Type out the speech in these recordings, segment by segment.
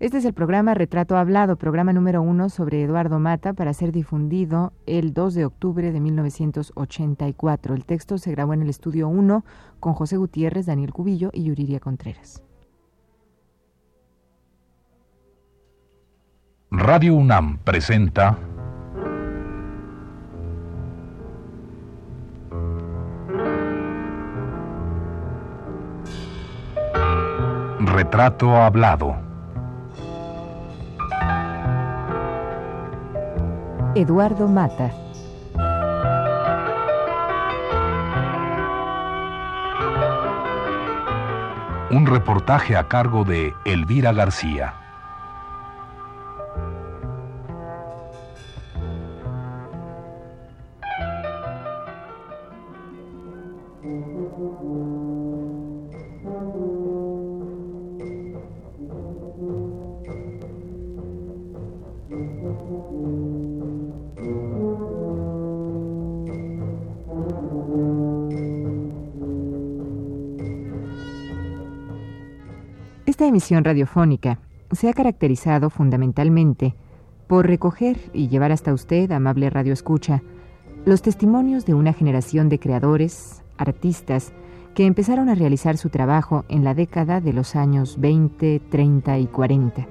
Este es el programa Retrato Hablado, programa número uno sobre Eduardo Mata para ser difundido el 2 de octubre de 1984. El texto se grabó en el estudio 1 con José Gutiérrez, Daniel Cubillo y Yuriria Contreras. Radio UNAM presenta Retrato Hablado. Eduardo Mata. Un reportaje a cargo de Elvira García. Esta emisión radiofónica se ha caracterizado fundamentalmente por recoger y llevar hasta usted, amable radio escucha, los testimonios de una generación de creadores, artistas, que empezaron a realizar su trabajo en la década de los años 20, 30 y 40.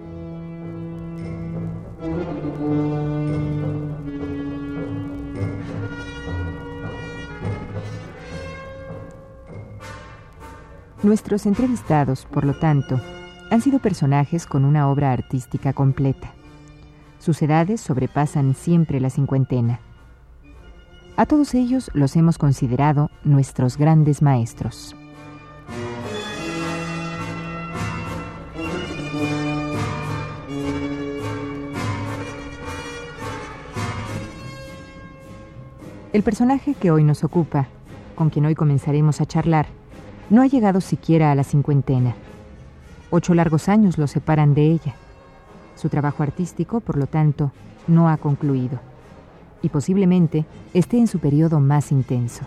Nuestros entrevistados, por lo tanto, han sido personajes con una obra artística completa. Sus edades sobrepasan siempre la cincuentena. A todos ellos los hemos considerado nuestros grandes maestros. El personaje que hoy nos ocupa, con quien hoy comenzaremos a charlar, no ha llegado siquiera a la cincuentena. Ocho largos años lo separan de ella. Su trabajo artístico, por lo tanto, no ha concluido y posiblemente esté en su periodo más intenso.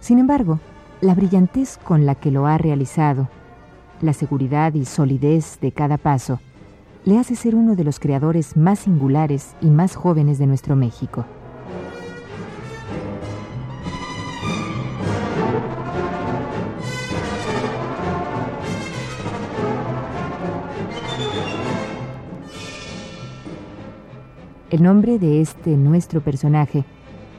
Sin embargo, la brillantez con la que lo ha realizado, la seguridad y solidez de cada paso, le hace ser uno de los creadores más singulares y más jóvenes de nuestro México. El nombre de este nuestro personaje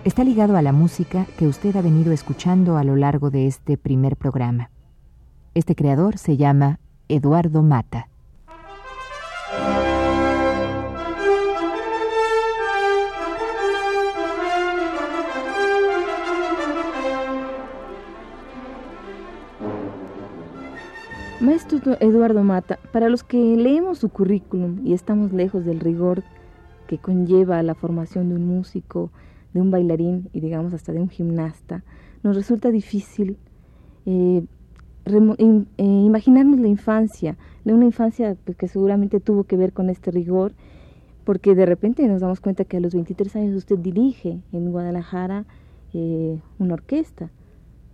está ligado a la música que usted ha venido escuchando a lo largo de este primer programa. Este creador se llama Eduardo Mata. Maestro Eduardo Mata, para los que leemos su currículum y estamos lejos del rigor que conlleva la formación de un músico, de un bailarín y digamos hasta de un gimnasta, nos resulta difícil eh, eh, imaginarnos la infancia, de una infancia pues, que seguramente tuvo que ver con este rigor, porque de repente nos damos cuenta que a los 23 años usted dirige en Guadalajara eh, una orquesta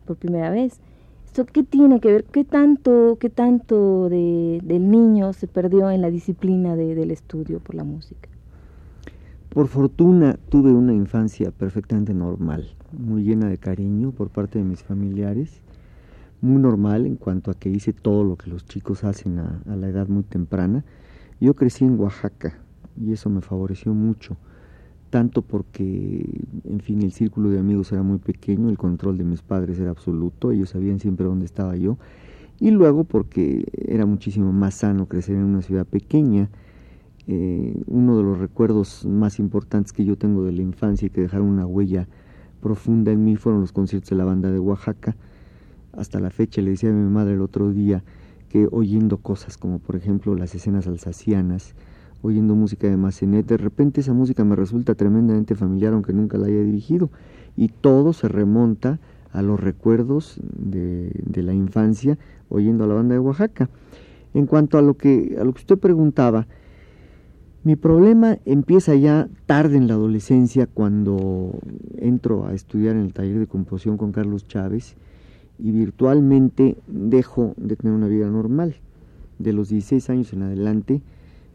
por primera vez. ¿Esto qué tiene que ver? ¿Qué tanto, qué tanto de, del niño se perdió en la disciplina del estudio por la música? Por fortuna tuve una infancia perfectamente normal, muy llena de cariño por parte de mis familiares, muy normal en cuanto a que hice todo lo que los chicos hacen a, la edad muy temprana. Yo crecí en Oaxaca y eso me favoreció mucho, tanto porque, en fin, el círculo de amigos era muy pequeño, el control de mis padres era absoluto, ellos sabían siempre dónde estaba yo, y luego porque era muchísimo más sano crecer en una ciudad pequeña, eh, uno de los recuerdos más importantes que yo tengo de la infancia y que dejaron una huella profunda en mí fueron los conciertos de la banda de Oaxaca. Hasta la fecha le decía a mi madre el otro día que oyendo cosas como por ejemplo las escenas alsacianas, oyendo música de Massenet, de repente esa música me resulta tremendamente familiar aunque nunca la haya dirigido y todo se remonta a los recuerdos de, de la infancia oyendo a la banda de Oaxaca. En cuanto a lo que, a lo que usted preguntaba, mi problema empieza ya tarde en la adolescencia cuando entro a estudiar en el taller de composición con Carlos Chávez y virtualmente dejo de tener una vida normal. de los 16 años en adelante,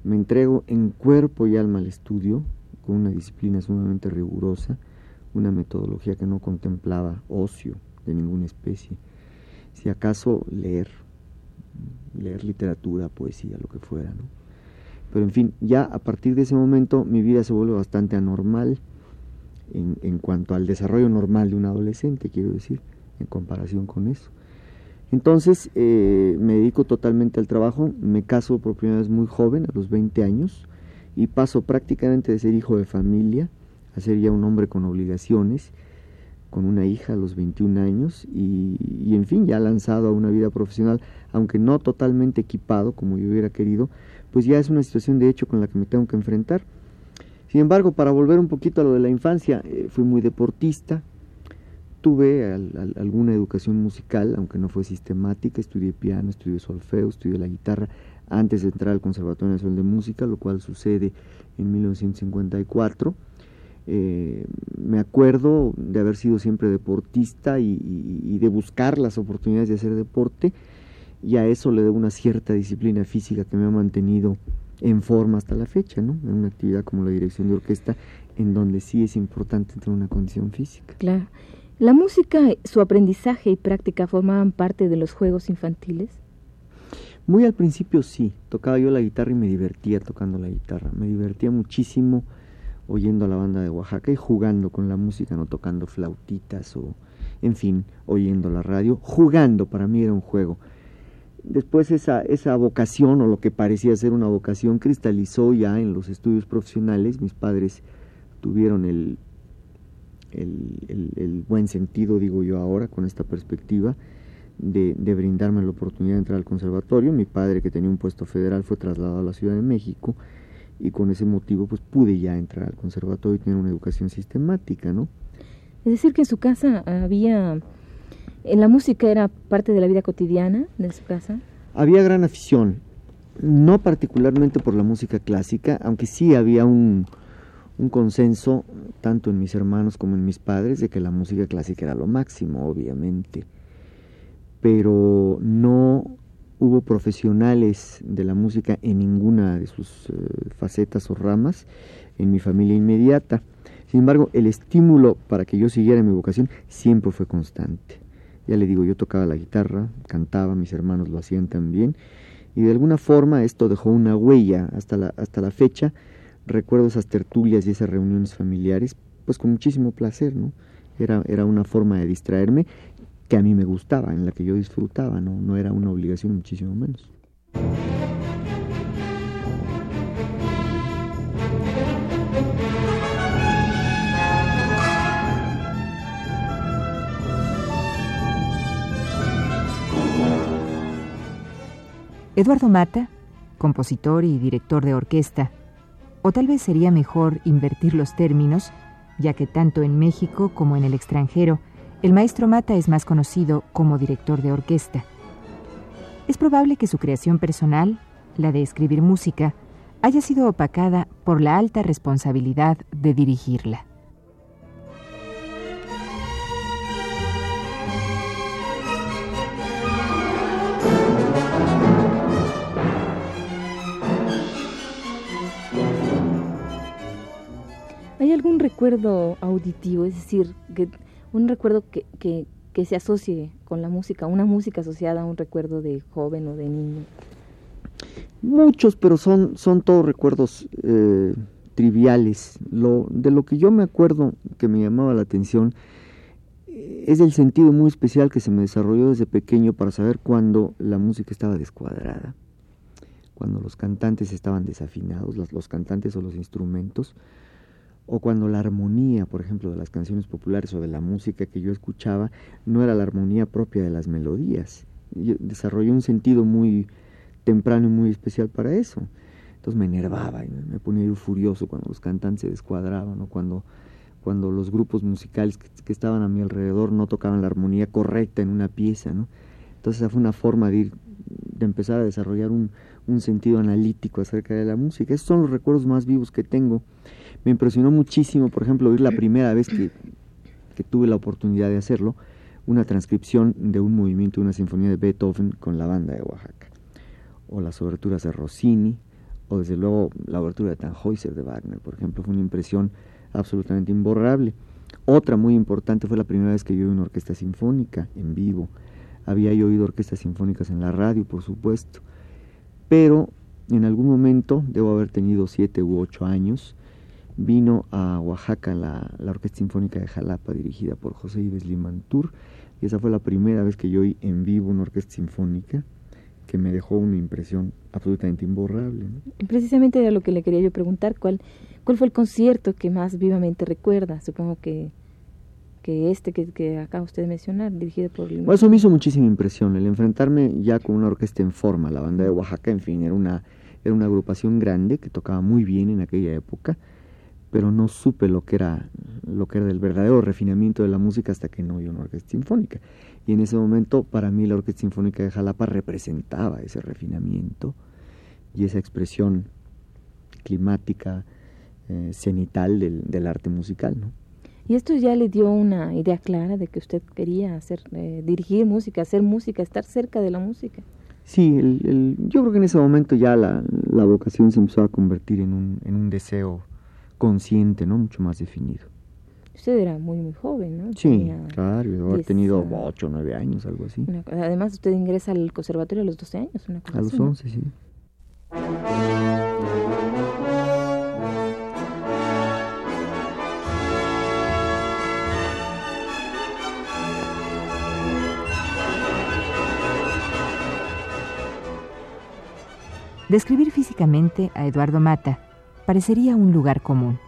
me entrego en cuerpo y alma al estudio, con una disciplina sumamente rigurosa, una metodología que no contemplaba ocio de ninguna especie. Si acaso leer, leer literatura, poesía, lo que fuera, ¿no? Pero en fin, ya a partir de ese momento mi vida se vuelve bastante anormal en, en cuanto al desarrollo normal de un adolescente, quiero decir, en comparación con eso. Entonces eh, me dedico totalmente al trabajo, me caso por primera vez muy joven, a los 20 años, y paso prácticamente de ser hijo de familia a ser ya un hombre con obligaciones, con una hija a los 21 años y, en fin, ya lanzado a una vida profesional, aunque no totalmente equipado como yo hubiera querido, pues ya es una situación de hecho con la que me tengo que enfrentar. Sin embargo, para volver un poquito a lo de la infancia, eh, fui muy deportista, tuve alguna educación musical, aunque no fue sistemática, estudié piano, estudié solfeo, estudié la guitarra antes de entrar al Conservatorio Nacional de Música, lo cual sucede en 1954. Eh, me acuerdo de haber sido siempre deportista y, de buscar las oportunidades de hacer deporte y a eso le debo una cierta disciplina física que me ha mantenido en forma hasta la fecha, ¿no? En una actividad como la dirección de orquesta, en donde sí es importante tener una condición física. Claro. ¿La música, su aprendizaje y práctica formaban parte de los juegos infantiles? Muy al principio sí, tocaba yo la guitarra y me divertía tocando la guitarra, me divertía muchísimo oyendo a la banda de Oaxaca y jugando con la música, no tocando flautitas o, en fin, oyendo la radio, jugando para mí era un juego. Después esa, esa vocación o lo que parecía ser una vocación cristalizó ya en los estudios profesionales, mis padres tuvieron el el, buen sentido, digo yo ahora, con esta perspectiva, de, brindarme la oportunidad de entrar al conservatorio. Mi padre, que tenía un puesto federal, fue trasladado a la Ciudad de México y con ese motivo pues pude ya entrar al conservatorio y tener una educación sistemática, ¿no? Es decir, que en su casa había... ¿En la música era parte de la vida cotidiana de su casa? Había gran afición, no particularmente por la música clásica, aunque sí había un, un consenso tanto en mis hermanos como en mis padres de que la música clásica era lo máximo, obviamente. Pero no hubo profesionales de la música en ninguna de sus eh, facetas o ramas en mi familia inmediata. Sin embargo, el estímulo para que yo siguiera mi vocación siempre fue constante. Ya le digo, yo tocaba la guitarra, cantaba, mis hermanos lo hacían también, y de alguna forma esto dejó una huella hasta la, hasta la fecha recuerdo esas tertulias y esas reuniones familiares, pues con muchísimo placer, ¿no? Era, era una forma de distraerme que a mí me gustaba, en la que yo disfrutaba, ¿no? No era una obligación, muchísimo menos. Eduardo Mata, compositor y director de orquesta, o tal vez sería mejor invertir los términos, ya que tanto en México como en el extranjero, el maestro Mata es más conocido como director de orquesta. Es probable que su creación personal, la de escribir música, haya sido opacada por la alta responsabilidad de dirigirla. Recuerdo auditivo, es decir, que, un recuerdo que, que, se asocie con la música, una música asociada a un recuerdo de joven o de niño? Muchos, pero son, son todos recuerdos eh, triviales. Lo, de lo que yo me acuerdo que me llamaba la atención eh, es el sentido muy especial que se me desarrolló desde pequeño para saber cuándo la música estaba descuadrada, cuando los cantantes estaban desafinados, los cantantes o los instrumentos, o cuando la armonía, por ejemplo, de las canciones populares o de la música que yo escuchaba, no era la armonía propia de las melodías. Yo desarrollé un sentido muy temprano y muy especial para eso. Entonces me enervaba y me ponía yo furioso cuando los cantantes se descuadraban o cuando, cuando los grupos musicales que, estaban a mi alrededor no tocaban la armonía correcta en una pieza. ¿no? Entonces esa fue una forma de, ir, de empezar a desarrollar un, un sentido analítico acerca de la música. Esos son los recuerdos más vivos que tengo. Me impresionó muchísimo, por ejemplo, oír la primera vez que, tuve la oportunidad de hacerlo, una transcripción de un movimiento, una sinfonía de Beethoven con la banda de Oaxaca. o las oberturas de Rossini, o desde luego la obertura de Tannhäuser de Wagner, por ejemplo, fue una impresión absolutamente imborrable. Otra muy importante fue la primera vez que yo oí una orquesta sinfónica en vivo. Había yo oído orquestas sinfónicas en la radio, por supuesto, pero en algún momento, debo haber tenido siete u ocho años, vino a Oaxaca la, Orquesta Sinfónica de Jalapa, dirigida por José Ives Limantur, y esa fue la primera vez que yo oí en vivo una orquesta sinfónica que me dejó una impresión absolutamente imborrable. Precisamente era lo que le quería yo preguntar, ¿cuál, cuál fue el concierto que más vivamente recuerda? Supongo que, que este que, que acaba usted de mencionar, dirigido por... Bueno, eso me hizo muchísima impresión, el enfrentarme ya con una orquesta en forma, la banda de Oaxaca, en fin, era una, era una agrupación grande que tocaba muy bien en aquella época, pero no supe lo que era lo que era del verdadero refinamiento de la música hasta que no oí una orquesta sinfónica. Y en ese momento, para mí, la Orquesta Sinfónica de Jalapa representaba ese refinamiento y esa expresión climática, eh, cenital del, arte musical, ¿no? Y esto ya le dio una idea clara de que usted quería hacer, eh, dirigir música, hacer música, estar cerca de la música. Sí, el, yo creo que en ese momento ya la, la vocación se empezó a convertir en un, en un deseo consciente, ¿no? Mucho más definido. Usted era muy, muy joven, ¿no? Sí, claro, yo he tenido 8 o 9 años, algo así. además, usted ingresa al conservatorio a los 12 años, una cosa A los 11, sí. Describir físicamente a Eduardo Mata parecería un lugar común.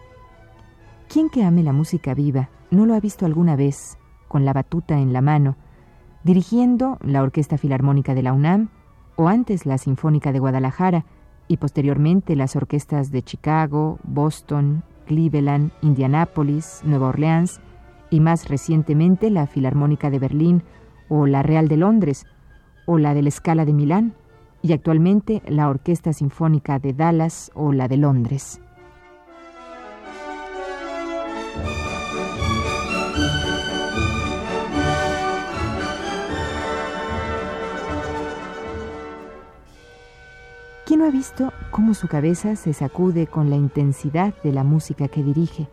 ¿Quién que ame la música viva no lo ha visto alguna vez, con la batuta en la mano, dirigiendo la Orquesta Filarmónica de la UNAM, o antes la Sinfónica de Guadalajara, y posteriormente las orquestas de Chicago, Boston, Cleveland, Indianápolis, Nueva Orleans, y más recientemente la Filarmónica de Berlín, o la Real de Londres, o la de la Scala de Milán, y actualmente la Orquesta Sinfónica de Dallas o la de Londres. ¿Quién no ha visto cómo su cabeza se sacude con la intensidad de la música que dirige?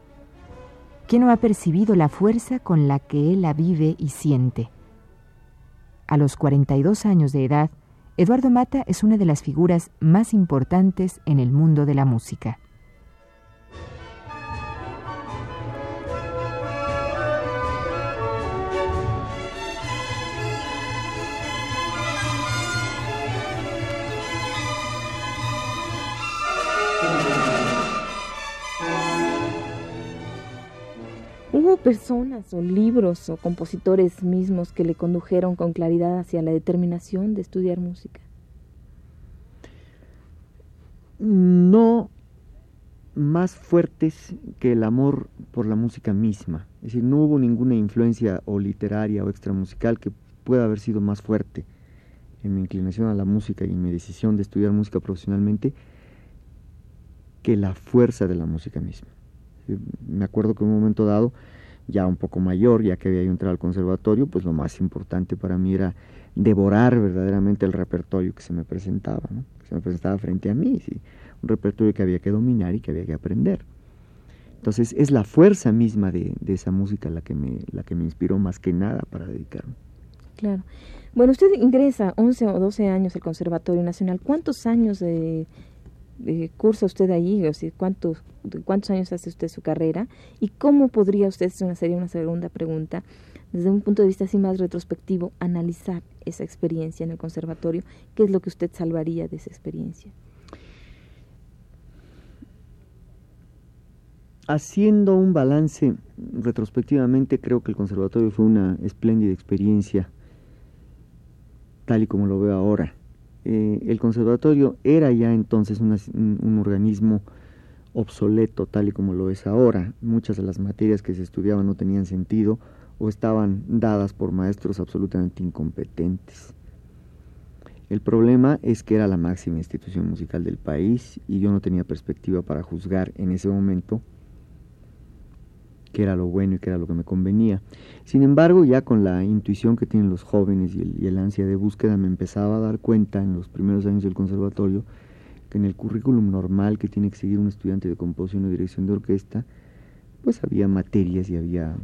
¿Quién no ha percibido la fuerza con la que él la vive y siente? A los 42 años de edad, Eduardo Mata es una de las figuras más importantes en el mundo de la música. ¿Hubo personas o libros o compositores mismos que le condujeron con claridad hacia la determinación de estudiar música? No más fuertes que el amor por la música misma. Es decir, no hubo ninguna influencia o literaria o extramusical que pueda haber sido más fuerte en mi inclinación a la música y en mi decisión de estudiar música profesionalmente que la fuerza de la música misma. Me acuerdo que en un momento dado, ya un poco mayor, ya que había entrado al conservatorio, pues lo más importante para mí era devorar verdaderamente el repertorio que se me presentaba, que se me presentaba frente a mí, un repertorio que había que dominar y que había que aprender. Entonces es la fuerza misma de, de, esa música la que, me, la que me inspiró más que nada para dedicarme. Claro. Bueno, usted ingresa 11 o 12 años al Conservatorio Nacional. ¿Cuántos años de eh, cursa usted ahí? O sea, ¿cuántos, ¿Cuántos años hace usted su carrera? ¿Y cómo podría usted, sería una segunda pregunta, desde un punto de vista así más retrospectivo, analizar esa experiencia en el conservatorio? ¿Qué es lo que usted salvaría de esa experiencia? Haciendo un balance retrospectivamente, creo que el conservatorio fue una espléndida experiencia, tal y como lo veo ahora eh, el conservatorio era ya entonces un, organismo obsoleto tal y como lo es ahora. Muchas de las materias que se estudiaban no tenían sentido o estaban dadas por maestros absolutamente incompetentes. El problema es que era la máxima institución musical del país y yo no tenía perspectiva para juzgar en ese momento qué era lo bueno y qué era lo que me convenía. Sin embargo, ya con la intuición que tienen los jóvenes y el, y el ansia de búsqueda, me empezaba a dar cuenta en los primeros años del conservatorio que en el currículum normal que tiene que seguir un estudiante de composición o dirección de orquesta, pues había materias y había,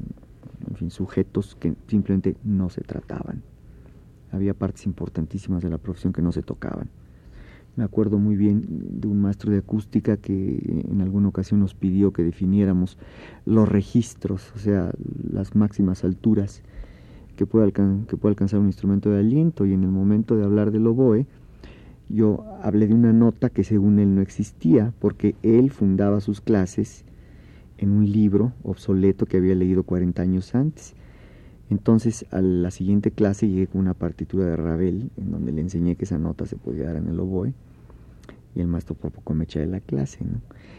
en fin, sujetos que simplemente no se trataban. Había partes importantísimas de la profesión que no se tocaban. Me acuerdo muy bien de un maestro de acústica que en alguna ocasión nos pidió que definiéramos los registros, o sea, las máximas alturas que puede, alcanzar un instrumento de aliento y en el momento de hablar del oboe, yo hablé de una nota que según él no existía, porque él fundaba sus clases en un libro obsoleto que había leído 40 años antes. Entonces, a la siguiente clase llegué con una partitura de Ravel, en donde le enseñé que esa nota se podía dar en el oboe, y el maestro por poco me echa de la clase.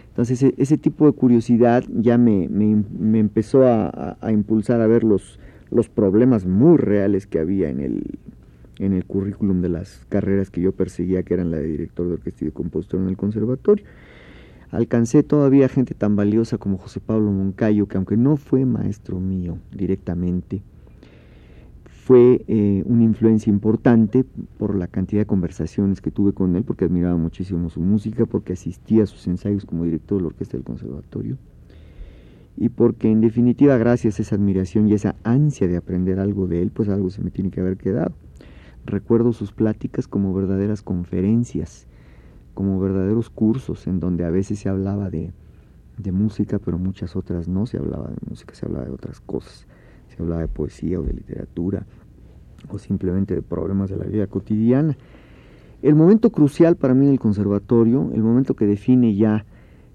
Entonces, e, ese, tipo de curiosidad ya me, me, empezó a, impulsar a ver los, los problemas muy reales que había en el, en el currículum de las carreras que yo perseguía, que eran la de director de orquesta y compositor en el conservatorio. Alcancé todavía gente tan valiosa como José Pablo Moncayo, que aunque no fue maestro mío directamente, fue eh, una influencia importante por la cantidad de conversaciones que tuve con él, porque admiraba muchísimo su música, porque asistía a sus ensayos como director de la orquesta del conservatorio, y porque en definitiva gracias a esa admiración y esa ansia de aprender algo de él, pues algo se me tiene que haber quedado. Recuerdo sus pláticas como verdaderas conferencias, como verdaderos cursos en donde a veces se hablaba de, música, pero muchas otras no se hablaba de música, se hablaba de otras cosas. Se hablaba de poesía o de literatura o simplemente de problemas de la vida cotidiana. El momento crucial para mí en el conservatorio, el momento que define ya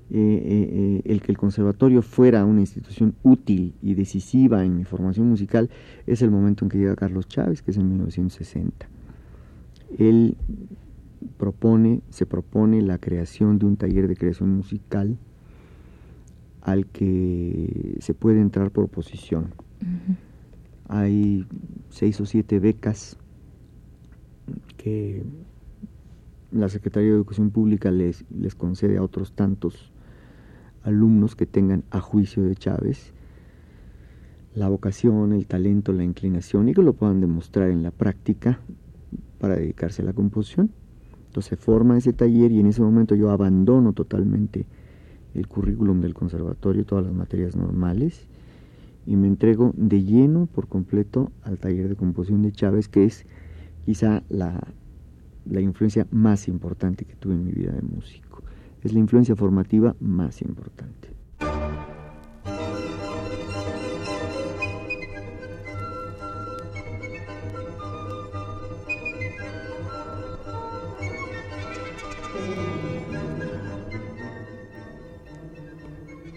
eh, eh, eh, el que el conservatorio fuera una institución útil y decisiva en mi formación musical es el momento en que llega Carlos Chávez, que es en 1960. Él propone, se propone la creación de un taller de creación musical al que se puede entrar por oposición. Hay seis o siete becas que la Secretaría de Educación Pública les, les concede a otros tantos alumnos que tengan a juicio de Chávez la vocación, el talento, la inclinación y que lo puedan demostrar en la práctica para dedicarse a la composición. Entonces se forma ese taller y en ese momento yo abandono totalmente el currículum del conservatorio, todas las materias normales y me entrego de lleno por completo al taller de composición de Chávez, que es quizá la, la influencia más importante que tuve en mi vida de músico es la influencia formativa más importante.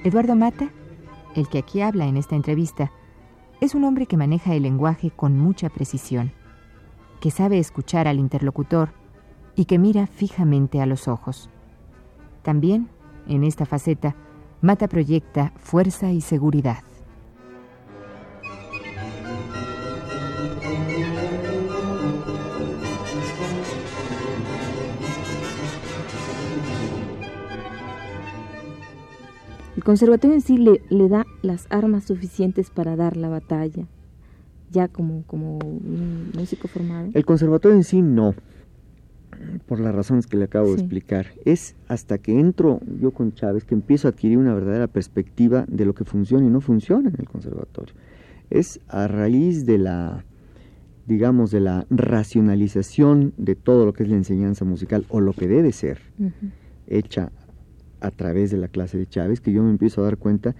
Eduardo Mata, el que aquí habla en esta entrevista, es un hombre que maneja el lenguaje con mucha precisión, que sabe escuchar al interlocutor y que mira fijamente a los ojos. También, en esta faceta, Mata proyecta fuerza y seguridad. Conservatorio en sí le, le, da las armas suficientes para dar la batalla, ya como, como un músico formado. El conservatorio en sí no por las razones que le acabo de explicar. Es hasta que entro yo con Chávez que empiezo a adquirir una verdadera perspectiva de lo que funciona y no funciona en el conservatorio. Es a raíz de la, digamos, de la racionalización de todo lo que es la enseñanza musical o lo que debe ser hecha a través de la clase de Chávez que yo me empiezo a dar cuenta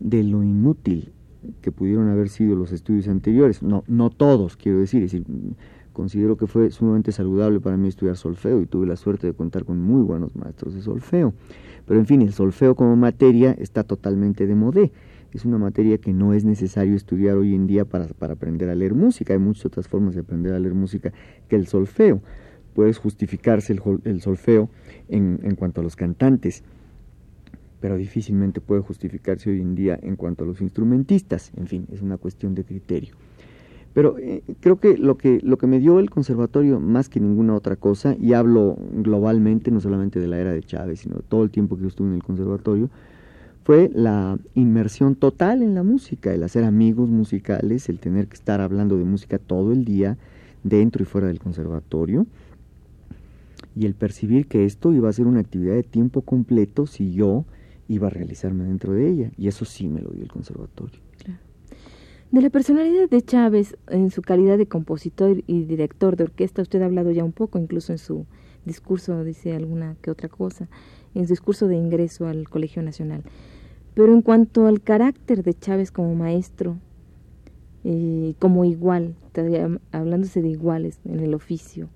de lo inútil que pudieron haber sido los estudios anteriores. No, no todos, quiero decir, es decir considero que fue sumamente saludable para mí estudiar solfeo y tuve la suerte de contar con muy buenos maestros de solfeo. Pero en fin, el solfeo como materia está totalmente de modé. Es una materia que no es necesario estudiar hoy en día para, aprender a leer música. Hay muchas otras formas de aprender a leer música que el solfeo. Puedes justificarse el, solfeo en, en cuanto a los cantantes, pero difícilmente puede justificarse hoy en día en cuanto a los instrumentistas. En fin, es una cuestión de criterio. Pero eh, creo que lo, que lo que me dio el conservatorio más que ninguna otra cosa, y hablo globalmente, no solamente de la era de Chávez, sino de todo el tiempo que yo estuve en el conservatorio, fue la inmersión total en la música, el hacer amigos musicales, el tener que estar hablando de música todo el día, dentro y fuera del conservatorio, y el percibir que esto iba a ser una actividad de tiempo completo si yo iba a realizarme dentro de ella, y eso sí me lo dio el conservatorio. De la personalidad de Chávez en su calidad de compositor y director de orquesta, usted ha hablado ya un poco, incluso en su discurso dice alguna que otra cosa, en su discurso de ingreso al Colegio Nacional. Pero en cuanto al carácter de Chávez como maestro, eh, como igual, hablándose de iguales en el oficio,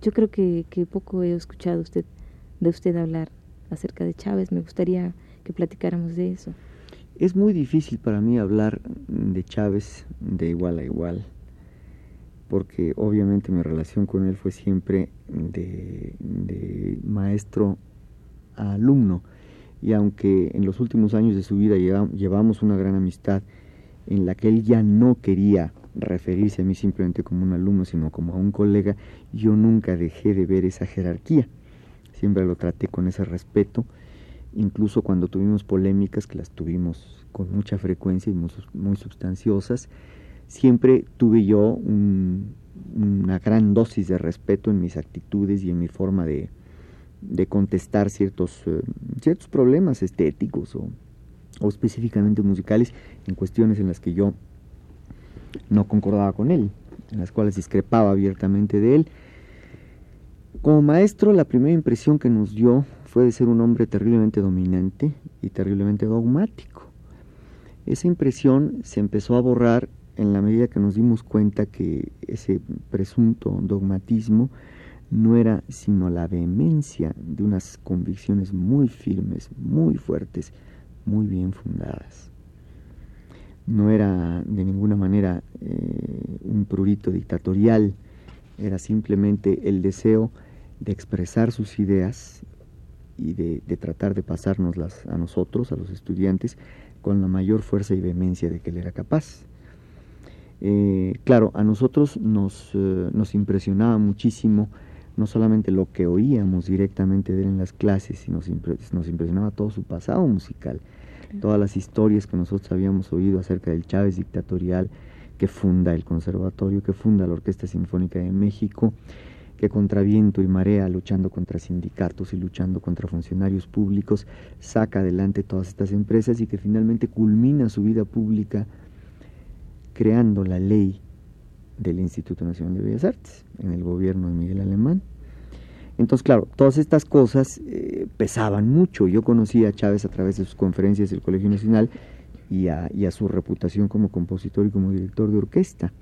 yo creo que, poco he escuchado usted, de usted hablar acerca de Chávez. Me gustaría que platicáramos de eso. Es muy difícil para mí hablar de Chávez de igual a igual, porque obviamente mi relación con él fue siempre de, maestro a alumno y aunque en los últimos años de su vida llevamos una gran amistad en la que él ya no quería referirse a mí simplemente como un alumno, sino como a un colega, yo nunca dejé de ver esa jerarquía. Siempre lo traté con ese respeto, incluso cuando tuvimos polémicas, que las tuvimos con mucha frecuencia y muy, muy sustanciosas, siempre tuve yo una gran dosis de respeto en mis actitudes y en mi forma de, de contestar ciertos, eh, ciertos problemas estéticos o, o, específicamente musicales en cuestiones en las que yo no concordaba con él, en las cuales discrepaba abiertamente de él. Como maestro, la primera impresión que nos dio fue de ser un hombre terriblemente dominante y terriblemente dogmático. Esa impresión se empezó a borrar en la medida que nos dimos cuenta que ese presunto dogmatismo no era sino la vehemencia de unas convicciones muy firmes, muy fuertes, muy bien fundadas. No era de ninguna manera eh, un prurito dictatorial, era simplemente el deseo de expresar sus ideas y de, tratar de pasárnoslas a nosotros, a los estudiantes, con la mayor fuerza y vehemencia de que él era capaz. Eh, claro, a nosotros nos, eh, nos impresionaba muchísimo no solamente lo que oíamos directamente de él en las clases, sino nos impresionaba todo su pasado musical, todas las historias que nosotros habíamos oído acerca del Chávez dictatorial que funda el conservatorio, que funda la Orquesta Sinfónica de México, que contra viento y marea, luchando contra sindicatos y luchando contra funcionarios públicos, saca adelante todas estas empresas y que finalmente culmina su vida pública creando la ley del Instituto Nacional de Bellas Artes, en el gobierno de Miguel Alemán. Entonces, claro, todas estas cosas eh, pesaban mucho. Yo conocí a Chávez a través de sus conferencias del Colegio Nacional y a, y a su reputación como compositor y como director de orquesta.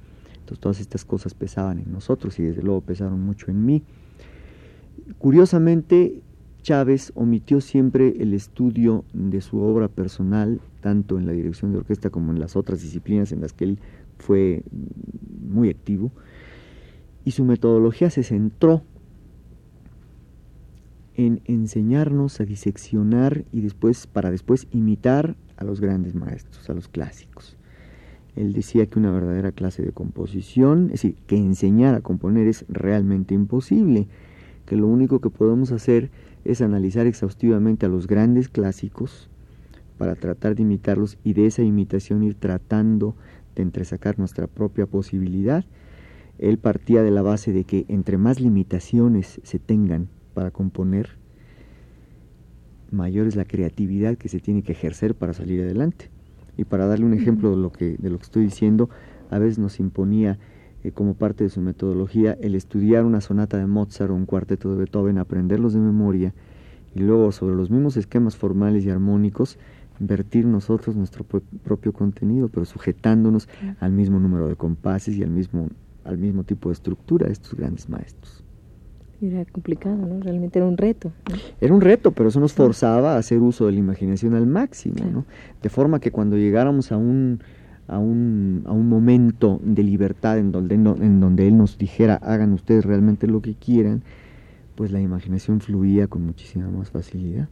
Entonces, todas estas cosas pesaban en nosotros y desde luego pesaron mucho en mí. Curiosamente, Chávez omitió siempre el estudio de su obra personal, tanto en la dirección de orquesta como en las otras disciplinas en las que él fue muy activo, y su metodología se centró en enseñarnos a diseccionar y después para después imitar a los grandes maestros, a los clásicos. Él decía que una verdadera clase de composición, es decir, que enseñar a componer es realmente imposible, que lo único que podemos hacer es analizar exhaustivamente a los grandes clásicos para tratar de imitarlos y de esa imitación ir tratando de entresacar nuestra propia posibilidad, él partía de la base de que entre más limitaciones se tengan para componer, mayor es la creatividad que se tiene que ejercer para salir adelante. Y para darle un ejemplo de lo que, de lo que estoy diciendo, a veces nos imponía eh, como parte de su metodología el estudiar una sonata de Mozart o un cuarteto de Beethoven, aprenderlos de memoria y luego sobre los mismos esquemas formales y armónicos vertir nosotros nuestro propio contenido, pero sujetándonos al mismo número de compases y al mismo, al mismo tipo de estructura de estos grandes maestros. Era complicado, ¿no? Realmente era un reto. Era un reto, pero eso nos forzaba a hacer uso de la imaginación al máximo, ¿no? De forma que cuando llegáramos a un, a un, a un momento de libertad en donde, en donde Él nos dijera, hagan ustedes realmente lo que quieran, pues la imaginación fluía con muchísima más facilidad.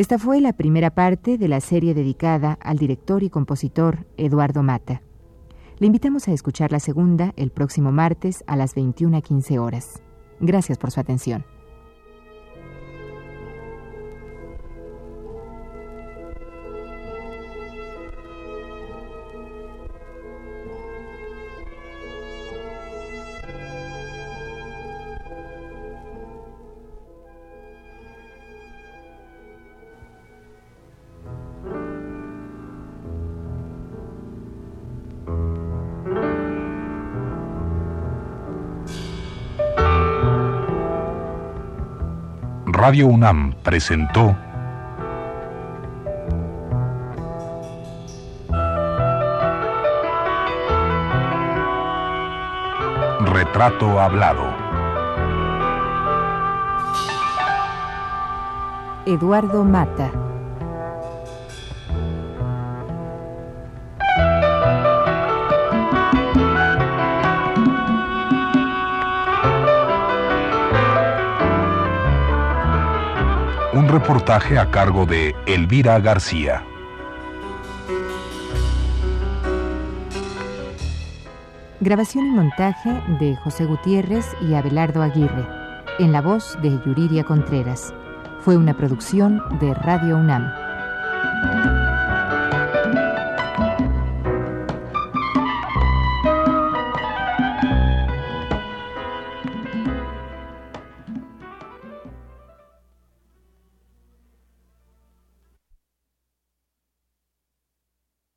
Esta fue la primera parte de la serie dedicada al director y compositor Eduardo Mata. Le invitamos a escuchar la segunda el próximo martes a las 21.15 horas. Gracias por su atención. Radio UNAM presentó Retrato Hablado. Eduardo Mata. Reportaje a cargo de Elvira García. Grabación y montaje de José Gutiérrez y Abelardo Aguirre, en la voz de Yuriria Contreras. Fue una producción de Radio UNAM.